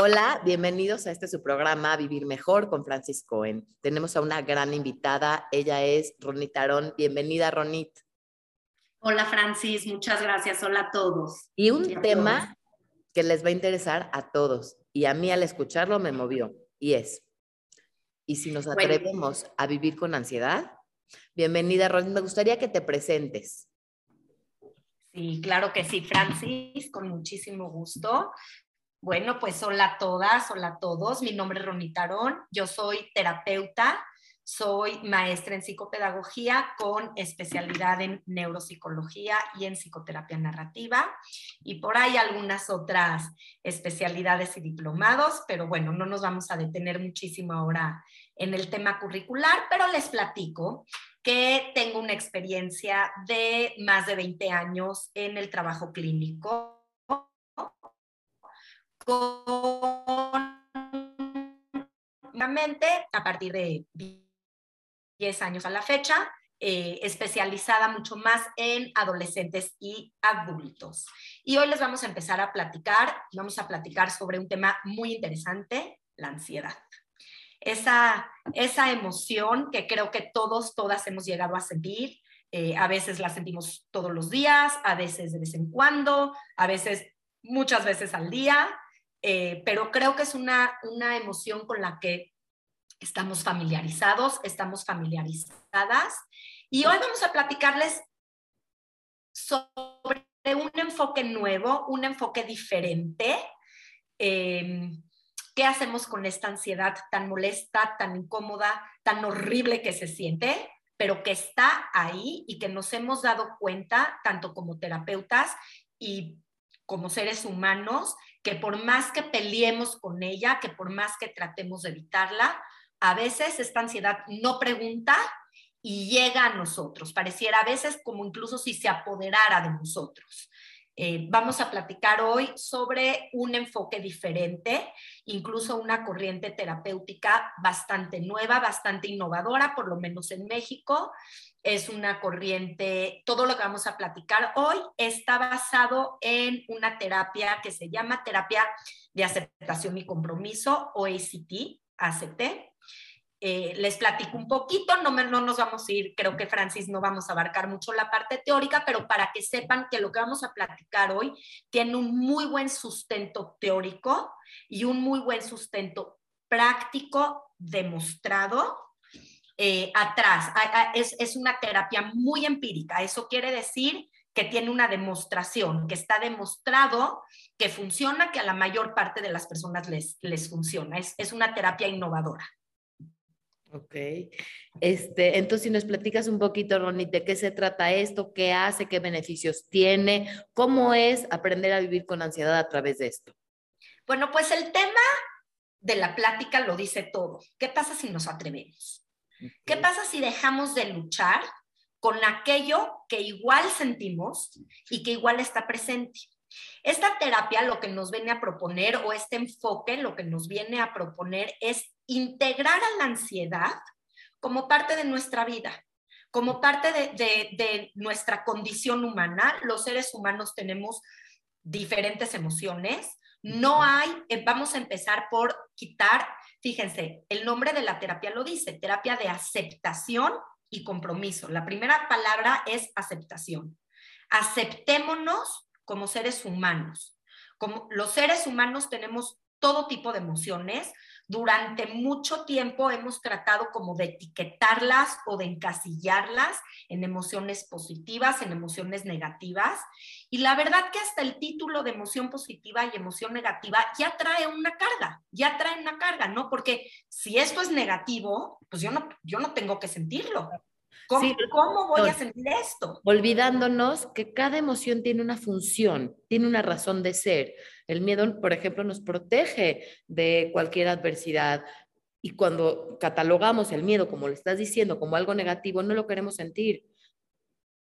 Hola, bienvenidos a este su programa Vivir Mejor con Francis Cohen. Tenemos a una gran invitada, ella es Ronit Arón. Bienvenida, Ronit. Hola, Francis, muchas gracias. Hola a todos. Y un tema que les va a interesar a todos y a mí al escucharlo me movió y es, ¿y si nos atrevemos a vivir con ansiedad? Bienvenida, Ronit. Me gustaría que te presentes. Sí, claro que sí, Francis, con muchísimo gusto. Bueno, pues hola a todas, hola a todos. Mi nombre es Ronitarón, yo soy terapeuta, soy maestra en psicopedagogía con especialidad en neuropsicología y en psicoterapia narrativa y por ahí algunas otras especialidades y diplomados, pero bueno, no nos vamos a detener muchísimo ahora en el tema curricular, pero les platico que tengo una experiencia de más de 20 años en el trabajo clínico a partir de 10 años a la fecha, eh, especializada mucho más en adolescentes y adultos. Y hoy les vamos a empezar a platicar, vamos a platicar sobre un tema muy interesante, la ansiedad. Esa, esa emoción que creo que todos, todas hemos llegado a sentir, eh, a veces la sentimos todos los días, a veces de vez en cuando, a veces muchas veces al día, eh, pero creo que es una, una emoción con la que estamos familiarizados, estamos familiarizadas. Y hoy vamos a platicarles sobre un enfoque nuevo, un enfoque diferente. Em, ¿Qué hacemos con esta ansiedad tan molesta, tan incómoda, tan horrible que se siente, pero que está ahí y que nos hemos dado cuenta, tanto como terapeutas y como seres humanos, que por más que peleemos con ella, que por más que tratemos de evitarla, a veces esta ansiedad no pregunta y llega a nosotros. Pareciera a veces como incluso si se apoderara de nosotros. Eh, vamos a platicar hoy sobre un enfoque diferente, incluso una corriente terapéutica bastante nueva, bastante innovadora, por lo menos en México. Es una corriente, todo lo que vamos a platicar hoy está basado en una terapia que se llama terapia de aceptación y compromiso o ACT. Eh, les platico un poquito, no, no nos vamos a ir, creo que Francis no vamos a abarcar mucho la parte teórica, pero para que sepan que lo que vamos a platicar hoy tiene un muy buen sustento teórico y un muy buen sustento práctico demostrado eh, atrás. Es, es una terapia muy empírica, eso quiere decir que tiene una demostración, que está demostrado que funciona, que a la mayor parte de las personas les, les funciona. Es, es una terapia innovadora. Ok. Este, entonces, si nos platicas un poquito, Ronnie, de qué se trata esto, qué hace, qué beneficios tiene, cómo es aprender a vivir con ansiedad a través de esto. Bueno, pues el tema de la plática lo dice todo. ¿Qué pasa si nos atrevemos? ¿Qué pasa si dejamos de luchar con aquello que igual sentimos y que igual está presente? Esta terapia lo que nos viene a proponer o este enfoque lo que nos viene a proponer es integrar a la ansiedad como parte de nuestra vida, como parte de, nuestra condición humana. Los seres humanos tenemos diferentes emociones. No hay, eh, vamos a empezar por quitar, fíjense, el nombre de la terapia lo dice, terapia de aceptación y compromiso. La primera palabra es aceptación. Aceptémonos como seres humanos. Como los seres humanos tenemos todo tipo de emociones. Durante mucho tiempo hemos tratado como de etiquetarlas o de encasillarlas en emociones positivas, en emociones negativas. Y la verdad que hasta el título de emoción positiva y emoción negativa ya trae una carga, ya trae una carga, ¿no? Porque si esto es negativo, pues yo no, yo no tengo que sentirlo. ¿Cómo, voy a sentir esto? Olvidándonos que cada emoción tiene una función, tiene una razón de ser. El miedo, por ejemplo, nos protege de cualquier adversidad. Y cuando catalogamos el miedo, como lo estás diciendo, como algo negativo, no lo queremos sentir.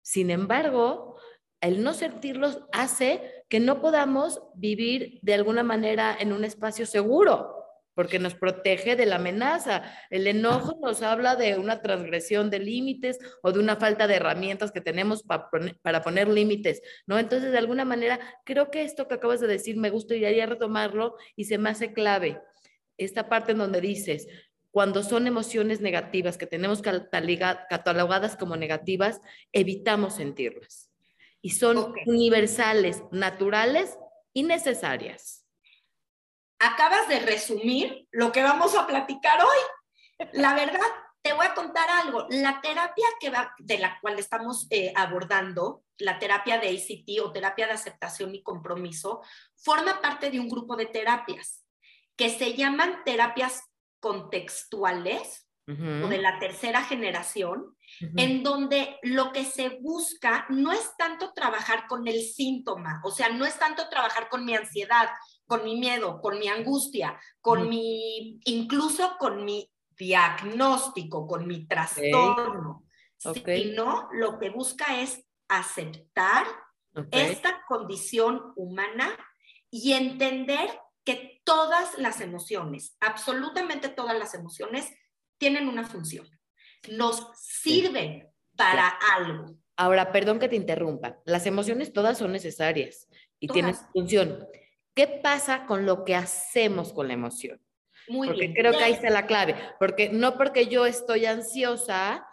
Sin embargo, el no sentirlo hace que no podamos vivir de alguna manera en un espacio seguro. Porque nos protege de la amenaza. El enojo nos habla de una transgresión de límites o de una falta de herramientas que tenemos para poner, para poner límites, ¿no? Entonces, de alguna manera, creo que esto que acabas de decir me gustaría retomarlo y se me hace clave. Esta parte en donde dices, cuando son emociones negativas que tenemos catalogadas como negativas, evitamos sentirlas. Y son universales, naturales y necesarias. Acabas de resumir lo que vamos a platicar hoy. La verdad, te voy a contar algo. La terapia que va, de la cual estamos eh, abordando, la terapia de ACT o terapia de aceptación y compromiso, forma parte de un grupo de terapias que se llaman terapias contextuales o de la tercera generación, en donde lo que se busca no es tanto trabajar con el síntoma, o sea, no es tanto trabajar con mi ansiedad, con mi miedo, con mi angustia, con mi, incluso con mi diagnóstico, con mi trastorno, sino lo que busca es aceptar esta condición humana y entender que todas las emociones, absolutamente todas las emociones, tienen una función. Nos sirven para algo. Ahora, perdón que te interrumpa. Las emociones todas son necesarias y tienen función. ¿Qué pasa con lo que hacemos con la emoción? Muy porque creo que ahí está la clave. Porque no porque yo estoy ansiosa,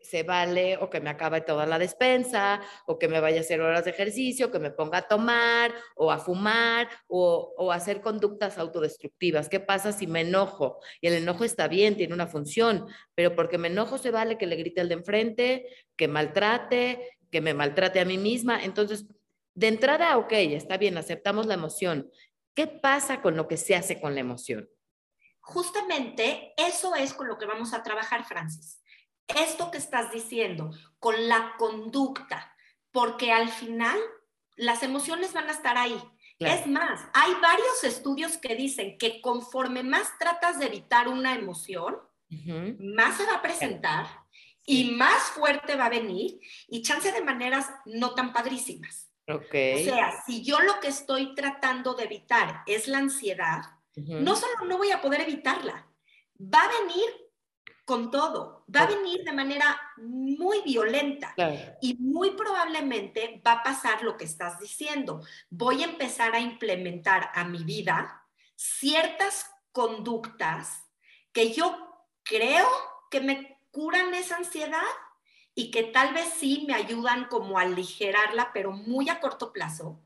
se vale o que me acabe toda la despensa, o que me vaya a hacer horas de ejercicio, que me ponga a tomar o a fumar o, o hacer conductas autodestructivas. ¿Qué pasa si me enojo? Y el enojo está bien, tiene una función, pero porque me enojo se vale que le grite al de enfrente, que maltrate, que me maltrate a mí misma. Entonces, de entrada, ok, está bien, aceptamos la emoción. ¿Qué pasa con lo que se hace con la emoción? Justamente eso es con lo que vamos a trabajar, Francis esto que estás diciendo, con la conducta, porque al final las emociones van a estar ahí. Es más, hay varios estudios que dicen que conforme más tratas de evitar una emoción, más se va a presentar y más fuerte va a venir y chance de maneras no tan padrísimas. Okay. O sea, si yo lo que estoy tratando de evitar es la ansiedad, no solo no voy a poder evitarla, va a venir con todo. Va a venir de manera muy violenta y muy probablemente va a pasar lo que estás diciendo. Voy a empezar a implementar a mi vida ciertas conductas que yo creo que me curan esa ansiedad y que tal vez sí me ayudan como a aligerarla, pero muy a corto plazo.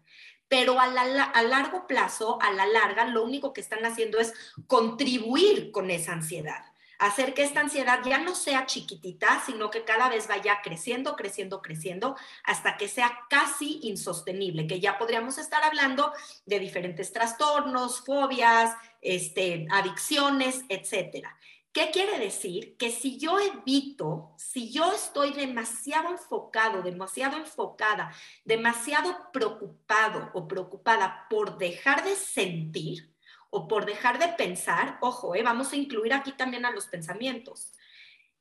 Pero a, largo plazo, a la larga, lo único que están haciendo es contribuir con esa ansiedad hacer que esta ansiedad ya no sea chiquitita, sino que cada vez vaya creciendo, creciendo, creciendo, hasta que sea casi insostenible, que ya podríamos estar hablando de diferentes trastornos, fobias, este, adicciones, etcétera. ¿Qué quiere decir? Que si yo evito, si yo estoy demasiado enfocado, demasiado enfocada, demasiado preocupado o preocupada por dejar de sentir, o por dejar de pensar, ojo, eh, vamos a incluir aquí también a los pensamientos.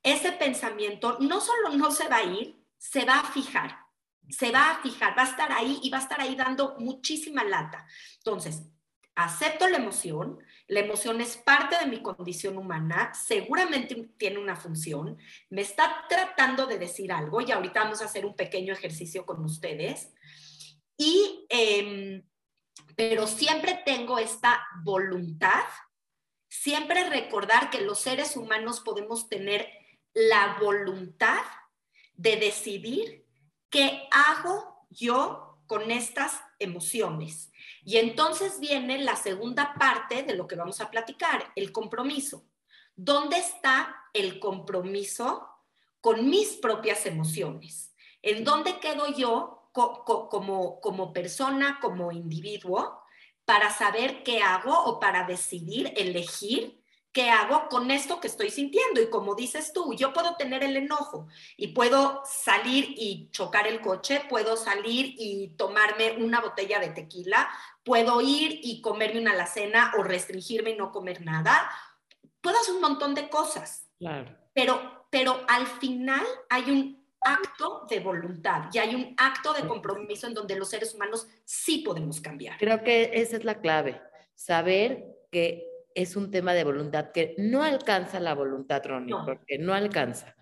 Ese pensamiento no solo no se va a ir, se va a fijar, se va a fijar, va a estar ahí y va a estar ahí dando muchísima lata. Entonces, acepto la emoción, la emoción es parte de mi condición humana, seguramente tiene una función, me está tratando de decir algo y ahorita vamos a hacer un pequeño ejercicio con ustedes. Y eh, pero siempre tengo esta voluntad, siempre recordar que los seres humanos podemos tener la voluntad de decidir qué hago yo con estas emociones. Y entonces viene la segunda parte de lo que vamos a platicar, el compromiso. ¿Dónde está el compromiso con mis propias emociones? ¿En dónde quedo yo como, como persona, como individuo, para saber qué hago o para decidir, elegir qué hago con esto que estoy sintiendo. Y como dices tú, yo puedo tener el enojo y puedo salir y chocar el coche, puedo salir y tomarme una botella de tequila, puedo ir y comerme una alacena o restringirme y no comer nada. Puedo hacer un montón de cosas. Claro. Pero, pero al final hay un acto de voluntad y hay un acto de compromiso en donde los seres humanos sí podemos cambiar. Creo que esa es la clave, saber que es un tema de voluntad que no alcanza la voluntad, Ronnie, porque no alcanza.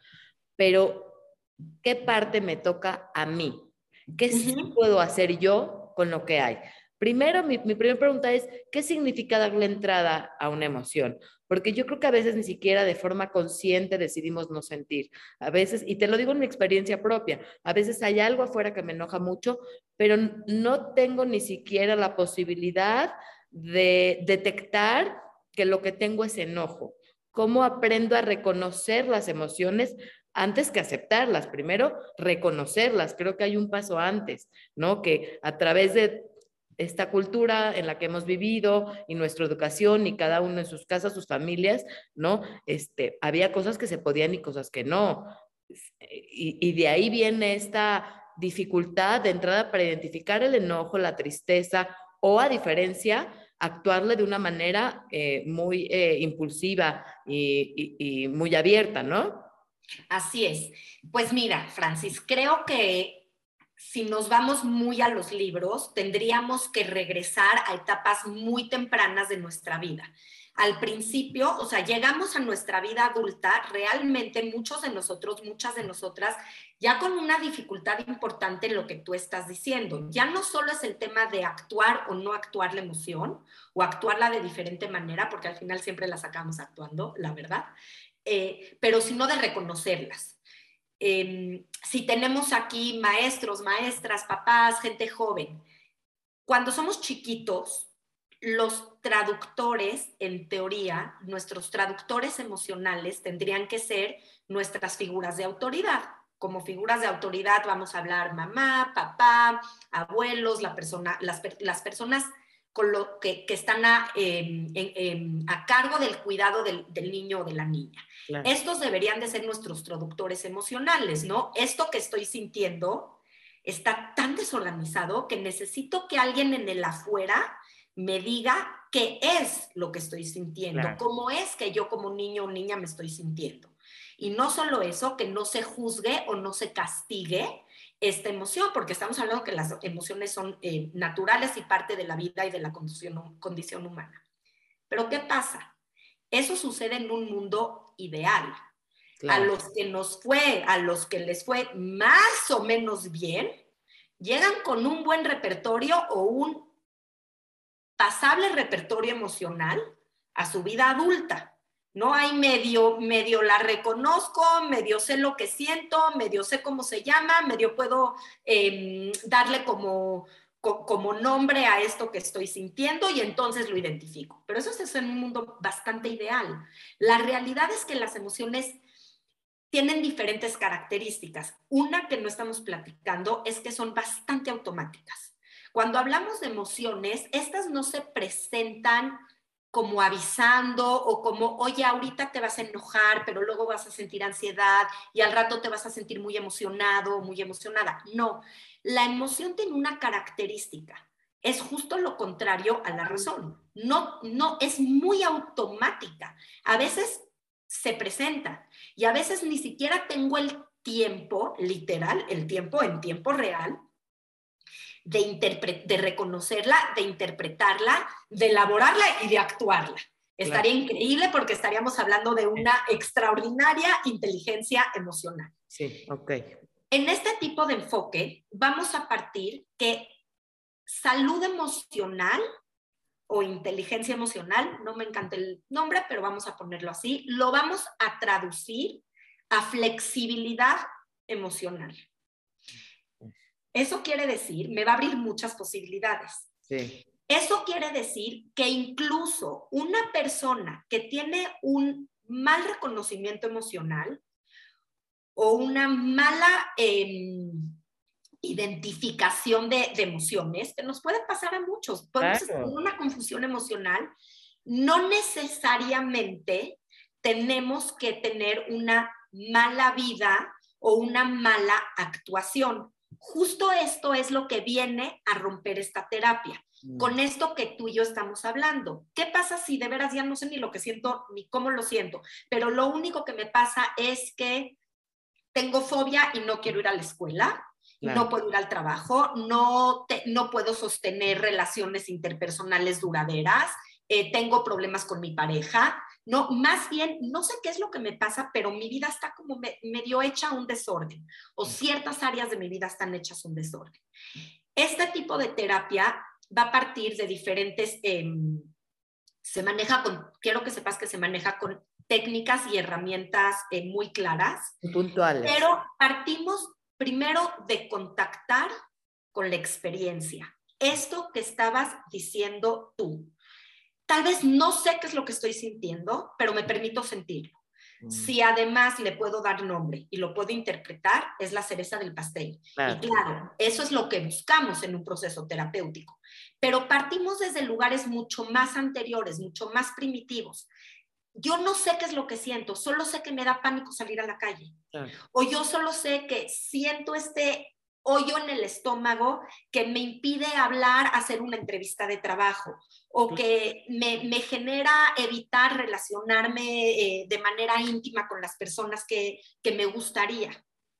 Pero, ¿qué parte me toca a mí? ¿Qué sí puedo hacer yo con lo que hay? Primero, mi, mi primera pregunta es, ¿qué significa darle entrada a una emoción? Porque yo creo que a veces ni siquiera de forma consciente decidimos no sentir. A veces, y te lo digo en mi experiencia propia, a veces hay algo afuera que me enoja mucho, pero no tengo ni siquiera la posibilidad de detectar que lo que tengo es enojo. ¿Cómo aprendo a reconocer las emociones antes que aceptarlas? Primero, reconocerlas. Creo que hay un paso antes, ¿no? Que a través de esta cultura en la que hemos vivido y nuestra educación y cada uno en sus casas, sus familias, ¿no? Este, había cosas que se podían y cosas que no. Y, y de ahí viene esta dificultad de entrada para identificar el enojo, la tristeza o a diferencia, actuarle de una manera eh, muy eh, impulsiva y, y muy abierta, ¿no? Así es. Pues mira, Francis, creo que si nos vamos muy a los libros, tendríamos que regresar a etapas muy tempranas de nuestra vida. Al principio, o sea, llegamos a nuestra vida adulta, realmente muchos de nosotros, muchas de nosotras, ya con una dificultad importante en lo que tú estás diciendo. Ya no solo es el tema de actuar o no actuar la emoción, o actuarla de diferente manera, porque al final siempre la sacamos actuando, la verdad, eh, pero sino de reconocerlas Em, si tenemos aquí maestros, maestras, papás, gente joven, cuando somos chiquitos, los traductores, en teoría, nuestros traductores emocionales tendrían que ser nuestras figuras de autoridad. Como figuras de autoridad vamos a hablar mamá, papá, abuelos, la persona, las, las personas con lo que, están a, em, em, a, cargo del cuidado del, niño o de la niña. Estos deberían de ser nuestros traductores emocionales, ¿no? Esto que estoy sintiendo está tan desorganizado que necesito que alguien en el afuera me diga qué es lo que estoy sintiendo, cómo es que yo como niño o niña me estoy sintiendo. Y no solo eso, que no se juzgue o no se castigue, esta emoción, porque estamos hablando que las emociones son eh, naturales y parte de la vida y de la condición, condición humana. Pero ¿qué pasa? Eso sucede en un mundo ideal. A los que nos fue, a los que les fue más o menos bien, llegan con un buen repertorio o un pasable repertorio emocional a su vida adulta. ¿no? Hay medio, medio la reconozco, medio sé lo que siento, medio sé cómo se llama, medio puedo em, darle como, como nombre a esto que estoy sintiendo y entonces lo identifico. Pero eso es en un mundo bastante ideal. La realidad es que las emociones tienen diferentes características. Una que no estamos platicando es que son bastante automáticas. Cuando hablamos de emociones, estas no se presentan como avisando o como, oye, ahorita te vas a enojar, pero luego vas a sentir ansiedad y al rato te vas a sentir muy emocionado o muy emocionada. No, la emoción tiene una característica. Es justo lo contrario a la razón. No, no, es muy automática. A veces se presenta y a veces ni siquiera tengo el tiempo, literal, el tiempo en tiempo real, de, de reconocerla, de interpretarla, de elaborarla y de actuarla. Estaría increíble porque estaríamos hablando de una extraordinaria inteligencia emocional. Sí, ok. En este tipo de enfoque vamos a partir que salud emocional o inteligencia emocional, no me encanta el nombre, pero vamos a ponerlo así, lo vamos a traducir a flexibilidad emocional. Eso quiere decir, me va a abrir muchas posibilidades. Eso quiere decir que incluso una persona que tiene un mal reconocimiento emocional o una mala em, identificación de, emociones, que nos puede pasar a muchos, podemos tener una confusión emocional, no necesariamente tenemos que tener una mala vida o una mala actuación justo esto es lo que viene a romper esta terapia. Mm. Con esto que tú y yo estamos hablando. ¿Qué pasa si de veras ya no sé ni lo que siento ni cómo lo siento? Pero lo único que me pasa es que tengo fobia y no quiero ir a la escuela, no puedo ir al trabajo, no, no puedo sostener relaciones interpersonales duraderas eh, tengo problemas con mi pareja, no, más bien, no sé qué es lo que me pasa, pero mi vida está como medio hecha un desorden o ciertas áreas de mi vida están hechas un desorden. Este tipo de terapia va a partir de diferentes, em, se maneja con, quiero que sepas que se maneja con técnicas y herramientas eh, muy claras. Puntuales. Pero partimos primero de contactar con la experiencia. Esto que estabas diciendo tú. Tal vez no sé qué es lo que estoy sintiendo, pero me permito sentirlo. Mm. Si además le puedo dar nombre y lo puedo interpretar, es la cereza del pastel. Y claro, eso es lo que buscamos en un proceso terapéutico. Pero partimos desde lugares mucho más anteriores, mucho más primitivos. Yo no sé qué es lo que siento, solo sé que me da pánico salir a la calle. O yo solo sé que siento este hoyo en el estómago que me impide hablar, hacer una entrevista de trabajo o que me, genera evitar relacionarme eh, de manera íntima con las personas que, me gustaría.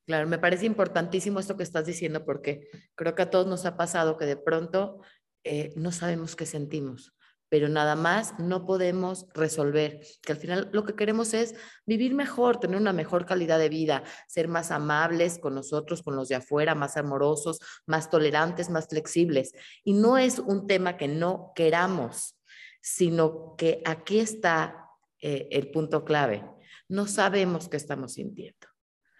Claro, me parece importantísimo esto que estás diciendo porque creo que a todos nos ha pasado que de pronto eh, no sabemos qué sentimos pero nada más no podemos resolver, que al final lo que queremos es vivir mejor, tener una mejor calidad de vida, ser más amables con nosotros, con los de afuera, más amorosos, más tolerantes, más flexibles. Y no es un tema que no queramos, sino que aquí está eh, el punto clave. No sabemos qué estamos sintiendo.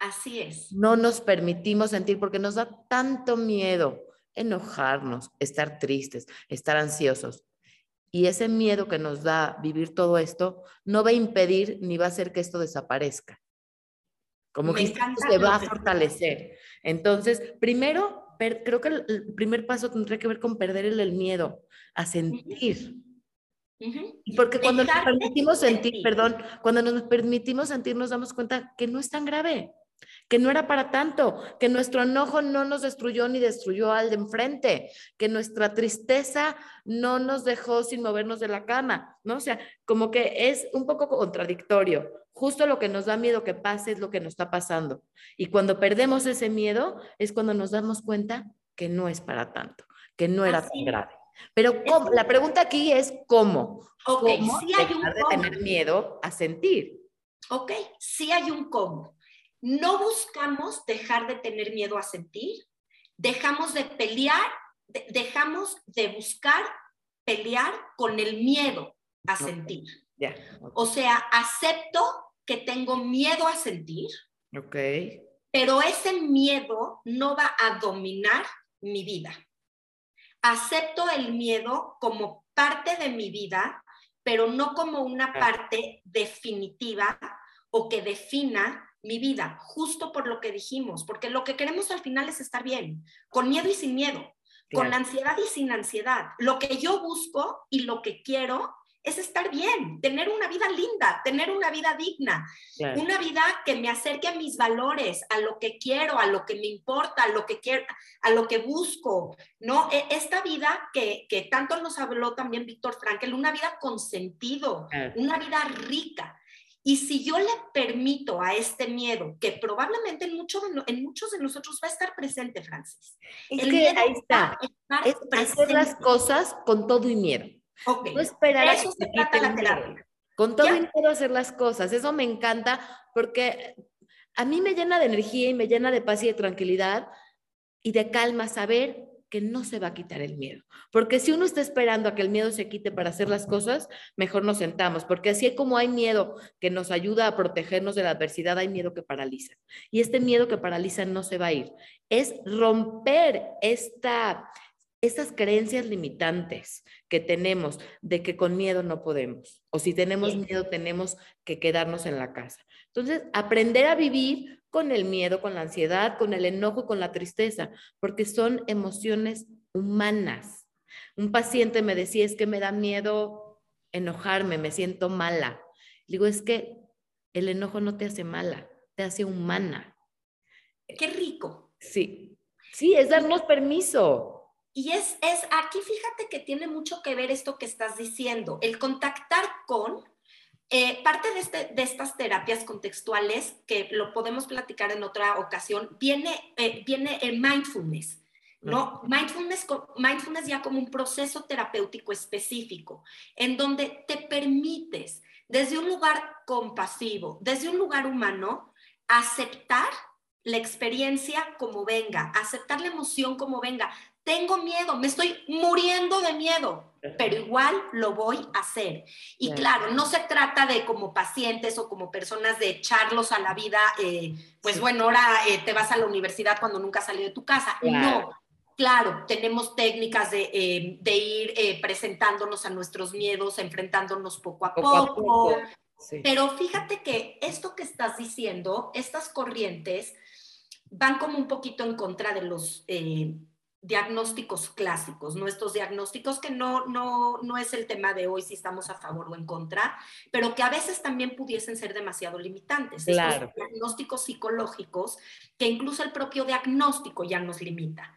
Así es. No nos permitimos sentir porque nos da tanto miedo enojarnos, estar tristes, estar ansiosos. Y ese miedo que nos da vivir todo esto no va a impedir ni va a hacer que esto desaparezca. Como que se va a fortalecer. Entonces, primero, creo que el primer paso tendría que ver con perder el, miedo a sentir. Porque cuando nos permitimos sentir, perdón, cuando nos permitimos sentir, nos damos cuenta que no es tan grave que no era para tanto, que nuestro enojo no nos destruyó ni destruyó al de enfrente, que nuestra tristeza no nos dejó sin movernos de la cama, ¿no? O sea, como que es un poco contradictorio. Justo lo que nos da miedo que pase es lo que nos está pasando. Y cuando perdemos ese miedo es cuando nos damos cuenta que no es para tanto, que no era tan grave. Pero la pregunta aquí es cómo. Okay, ¿Cómo hay un de tener miedo a sentir? Ok, sí hay un cómo. No buscamos dejar de tener miedo a sentir, dejamos de pelear, dejamos de buscar pelear con el miedo a sentir. O sea, acepto que tengo miedo a sentir. Ok. Pero ese miedo no va a dominar mi vida. Acepto el miedo como parte de mi vida, pero no como una parte definitiva o que defina mi vida, justo por lo que dijimos, porque lo que queremos al final es estar bien, con miedo y sin miedo, con ansiedad y sin ansiedad. Lo que yo busco y lo que quiero es estar bien, tener una vida linda, tener una vida digna, una vida que me acerque a mis valores, a lo que quiero, a lo que me importa, a lo que quiero, a lo que busco, ¿no? E, esta vida que, que tanto nos habló también Víctor Frankel, una vida con sentido, una vida rica. Y si yo le permito a este miedo, que probablemente en, mucho en muchos de nosotros va a estar presente, Francis. Es que ahí está. Es hacer las cosas con todo y miedo. No esperar Eso se trata la terapia. Con todo y miedo hacer las cosas. Eso me encanta porque a mí me llena de energía y me llena de paz y de tranquilidad y de calma saber que no se va a quitar el miedo. Porque si uno está esperando a que el miedo se quite para hacer las cosas, mejor nos sentamos, porque así como hay miedo que nos ayuda a protegernos de la adversidad, hay miedo que paraliza. Y este miedo que paraliza no se va a ir. Es romper esta, estas creencias limitantes que tenemos de que con miedo no podemos, o si tenemos miedo tenemos que quedarnos en la casa. Entonces, aprender a vivir con el miedo, con la ansiedad, con el enojo con la tristeza, porque son emociones humanas. Un paciente me decía, es que me da miedo enojarme, me siento mala. Digo, es que el enojo no te hace mala, te hace humana. Qué rico. Sí, sí, es darnos permiso. Y es, es, aquí fíjate que tiene mucho que ver esto que estás diciendo, el contactar con eh, parte de, este, de, estas terapias contextuales, que lo podemos platicar en otra ocasión, viene, eh, viene el mindfulness, ¿no? Mindfulness, mindfulness ya como un proceso terapéutico específico, en donde te permites, desde un lugar compasivo, desde un lugar humano, aceptar la experiencia como venga, aceptar la emoción como venga. Tengo miedo, me estoy muriendo de miedo, pero igual lo voy a hacer. Y claro, no se trata de como pacientes o como personas de echarlos a la vida, eh, pues bueno, ahora eh, te vas a la universidad cuando nunca has salido de tu casa. No, Claro, tenemos técnicas de, eh, ir presentándonos a nuestros miedos, enfrentándonos poco a poco. Pero fíjate que esto que estás diciendo, estas corrientes, van como un poquito en contra de los diagnósticos clásicos, nuestros diagnósticos que no, no, no es el tema de hoy si estamos a favor o en contra, pero que a veces también pudiesen ser demasiado limitantes. Claro. diagnósticos psicológicos que incluso el propio diagnóstico ya nos limita.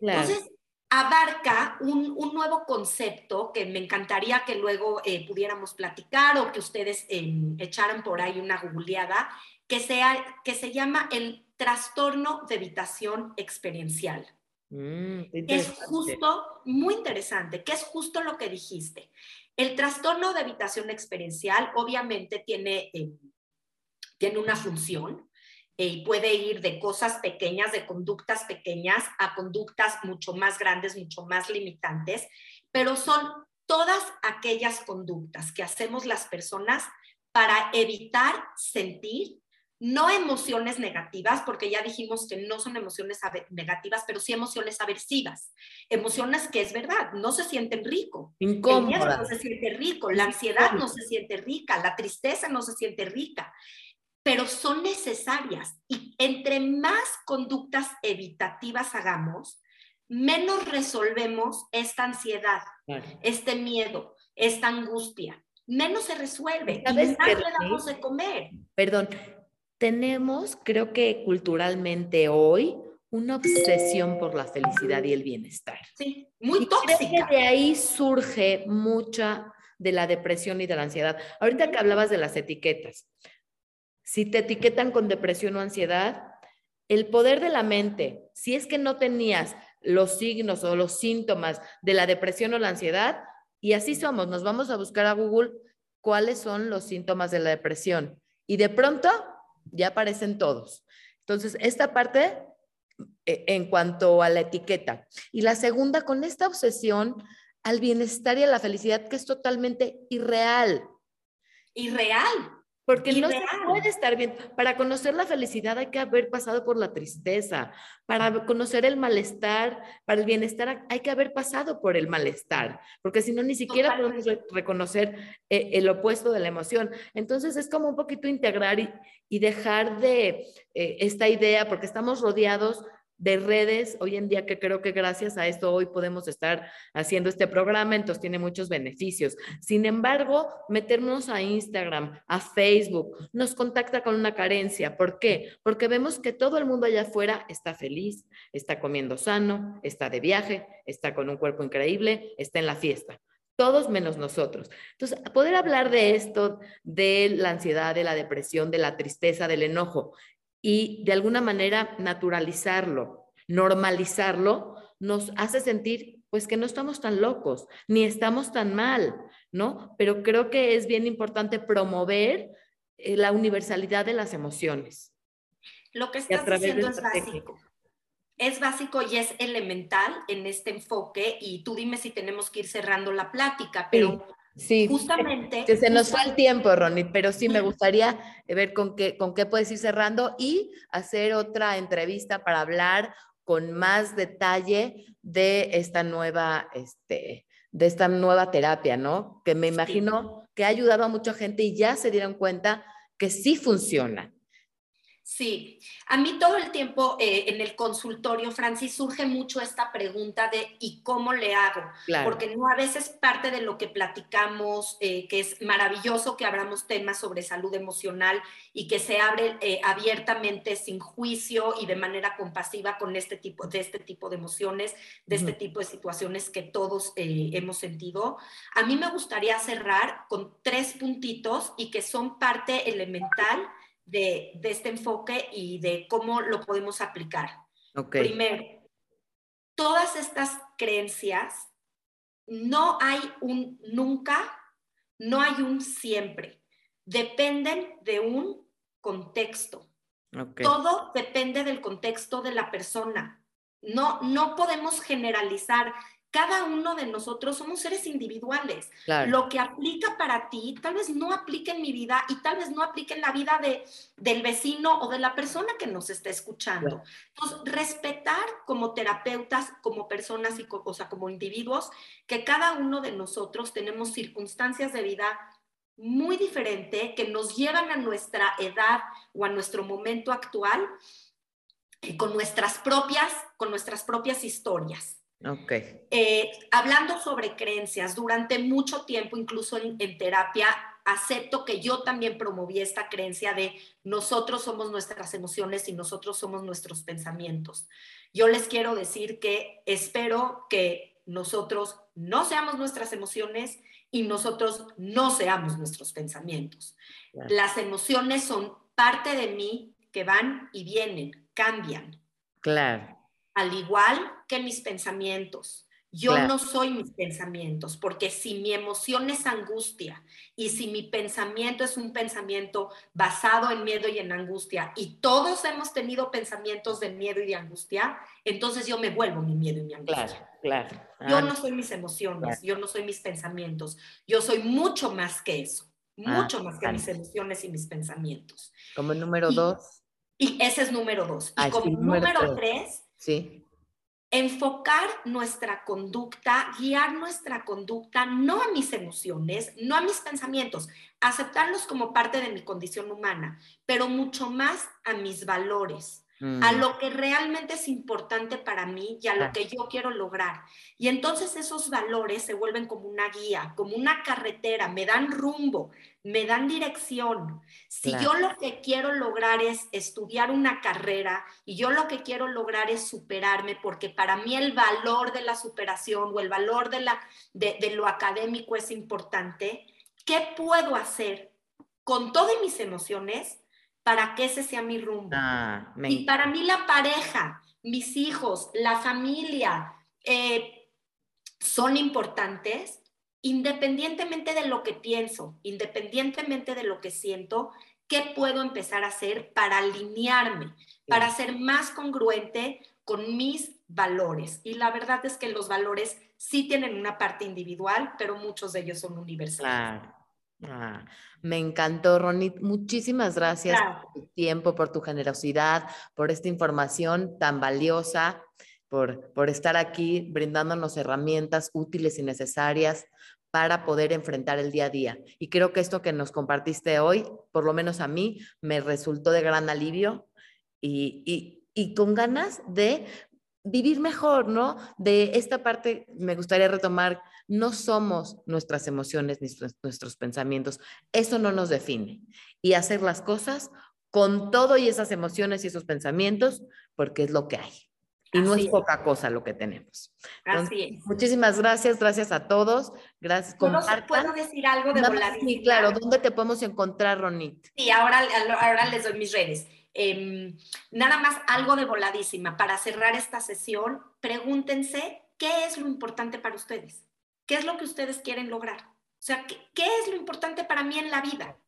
Entonces, abarca un, un, nuevo concepto que me encantaría que luego eh, pudiéramos platicar o que ustedes em, echaran por ahí una googleada, que, sea, que se llama el trastorno de evitación experiencial. Mm, es justo, muy interesante, que es justo lo que dijiste. El trastorno de habitación experiencial obviamente tiene, eh, tiene una función eh, y puede ir de cosas pequeñas, de conductas pequeñas, a conductas mucho más grandes, mucho más limitantes, pero son todas aquellas conductas que hacemos las personas para evitar sentir no emociones negativas, porque ya dijimos que no son emociones negativas, pero sí emociones aversivas. Emociones que es verdad, no se sienten rico. Incómoda. no se siente rico, la ansiedad no se siente rica, la tristeza no se siente rica, pero son necesarias. Y entre más conductas evitativas hagamos, menos resolvemos esta ansiedad, este miedo, esta angustia. Menos se resuelve y más le damos de comer. Perdón, tenemos, creo que culturalmente hoy, una obsesión por la felicidad y el bienestar. Sí, muy tóxica. de ahí surge mucha de la depresión y de la ansiedad. Ahorita que hablabas de las etiquetas, si te etiquetan con depresión o ansiedad, el poder de la mente, si es que no tenías los signos o los síntomas de la depresión o la ansiedad, y así somos, nos vamos a buscar a Google cuáles son los síntomas de la depresión. Y de pronto ya aparecen todos. Entonces, esta parte eh, en cuanto a la etiqueta. Y la segunda, con esta obsesión al bienestar y a la felicidad que es totalmente irreal. Irreal. Porque no se puede estar bien. Para conocer la felicidad hay que haber pasado por la tristeza. Para conocer el malestar, para el bienestar hay que haber pasado por el malestar. Porque si no, ni siquiera podemos reconocer eh, el opuesto de la emoción. Entonces es como un poquito integrar y, dejar de eh, esta idea, porque estamos rodeados de redes hoy en día que creo que gracias a esto hoy podemos estar haciendo este programa, entonces tiene muchos beneficios. Sin embargo, meternos a Instagram, a Facebook, nos contacta con una carencia. ¿Por qué? Porque vemos que todo el mundo allá afuera está feliz, está comiendo sano, está de viaje, está con un cuerpo increíble, está en la fiesta todos menos nosotros. Entonces, poder hablar de esto, de la ansiedad, de la depresión, de la tristeza, del enojo, y de alguna manera naturalizarlo, normalizarlo, nos hace sentir pues que no estamos tan locos, ni estamos tan mal, ¿no? Pero creo que es bien importante promover eh, la universalidad de las emociones. Lo que estás diciendo es básico. Es básico y es elemental en este enfoque y tú dime si tenemos que ir cerrando la plática, pero... Sí, justamente. Que se nos fue el tiempo, Ronnie, pero sí me gustaría ver con qué, con qué puedes ir cerrando y hacer otra entrevista para hablar con más detalle de esta nueva, este, de esta nueva terapia, ¿no? Que me imagino que ha ayudado a mucha gente y ya se dieron cuenta que sí funciona. Sí, a mí todo el tiempo eh, en el consultorio, Francis, surge mucho esta pregunta de ¿y cómo le hago? Porque no a veces parte de lo que platicamos, eh, que es maravilloso que abramos temas sobre salud emocional y que se abre eh, abiertamente, sin juicio y de manera compasiva con este tipo de este tipo de emociones, de este tipo de situaciones que todos hemos sentido. A mí me gustaría cerrar con tres puntitos y que son parte elemental de, este enfoque y de cómo lo podemos aplicar. Primero, todas estas creencias, no hay un nunca, no hay un siempre. Dependen de un contexto. Todo depende del contexto de la persona. No, no podemos generalizar cada uno de nosotros somos seres individuales. Lo que aplica para ti tal vez no aplique en mi vida y tal vez no aplique en la vida de, del vecino o de la persona que nos está escuchando. Entonces, respetar como terapeutas, como personas, y, o sea, como individuos, que cada uno de nosotros tenemos circunstancias de vida muy diferentes que nos llevan a nuestra edad o a nuestro momento actual y con nuestras propias, con nuestras propias historias. Ok. Eh, hablando sobre creencias, durante mucho tiempo, incluso en, terapia, acepto que yo también promoví esta creencia de nosotros somos nuestras emociones y nosotros somos nuestros pensamientos. Yo les quiero decir que espero que nosotros no seamos nuestras emociones y nosotros no seamos nuestros pensamientos. Las emociones son parte de mí que van y vienen, cambian. Claro al igual que mis pensamientos. Yo no soy mis pensamientos, porque si mi emoción es angustia y si mi pensamiento es un pensamiento basado en miedo y en angustia, y todos hemos tenido pensamientos de miedo y de angustia, entonces yo me vuelvo mi miedo y mi angustia. Claro, claro. Yo no soy mis emociones, yo no soy mis pensamientos, yo soy mucho más que eso, ah, mucho más que mis emociones y mis pensamientos. Como número dos. Y ese es número dos. Y como número tres Sí. Enfocar nuestra conducta, guiar nuestra conducta, no a mis emociones, no a mis pensamientos, aceptarlos como parte de mi condición humana, pero mucho más a mis valores, a mm. lo que realmente es importante para mí y a lo que yo quiero lograr. Y entonces esos valores se vuelven como una guía, como una carretera, me dan rumbo, me dan dirección. Si yo lo que quiero lograr es estudiar una carrera y yo lo que quiero lograr es superarme, porque para mí el valor de la superación o el valor de, la, de, de lo académico es importante, ¿qué puedo hacer con todas mis emociones para que ese sea mi rumbo. Ah, y para mí la pareja, mis hijos, la familia, eh, son importantes independientemente de lo que pienso, independientemente de lo que siento, ¿qué puedo empezar a hacer para alinearme, para ser más congruente con mis valores? Y la verdad es que los valores sí tienen una parte individual, pero muchos de ellos son universales. Ah, me encantó, Ronit. Muchísimas gracias por tu tiempo, por tu generosidad, por esta información tan valiosa, por, por estar aquí brindándonos herramientas útiles y necesarias para poder enfrentar el día a día. Y creo que esto que nos compartiste hoy, por lo menos a mí, me resultó de gran alivio y, y, y con ganas de vivir mejor, ¿no? De esta parte me gustaría retomar, no somos nuestras emociones ni nuestros, pensamientos, eso no nos define. Y hacer las cosas con todo y esas emociones y esos pensamientos, porque es lo que hay. Y no es, poca cosa lo que tenemos. Así es. Muchísimas gracias, gracias a todos. Gracias. ¿Puedo decir algo de? Sí, claro. ¿Dónde te podemos encontrar, Ronit? Sí, ahora, ahora les doy mis redes. Em, nada más algo de voladísima. Para cerrar esta sesión, pregúntense qué es lo importante para ustedes. ¿Qué es lo que ustedes quieren lograr? O sea, ¿qué, es lo importante para mí en la vida?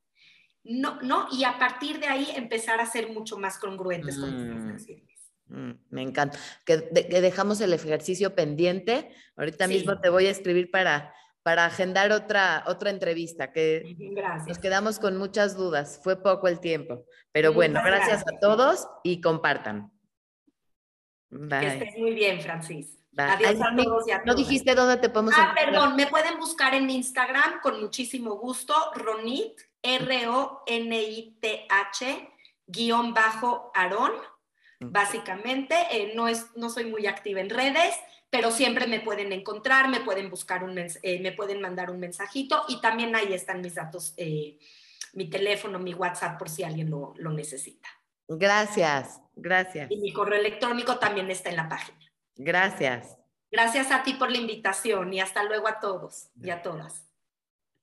No, no, y a partir de ahí empezar a ser mucho más congruentes con mm, mm, me encanta. Que, dejamos el ejercicio pendiente. Ahorita mismo te voy a escribir para para agendar otra, otra entrevista, que nos quedamos con muchas dudas. Fue poco el tiempo. Pero bueno, gracias, a todos y compartan. Que estés muy bien, Francis. Adiós a todos y a No dijiste dónde te podemos Ah, perdón, me pueden buscar en Instagram con muchísimo gusto, Ronit, R-O-N-I-T-H, guion bajo Aarón, básicamente. Eh, no, es, no soy muy activa en redes, pero siempre me pueden encontrar, me pueden buscar un eh, me pueden mandar un mensajito y también ahí están mis datos, eh, mi teléfono, mi WhatsApp por si alguien lo, lo necesita. Gracias, gracias. Y mi correo electrónico también está en la página. Gracias. Gracias a ti por la invitación y hasta luego a todos y a todas.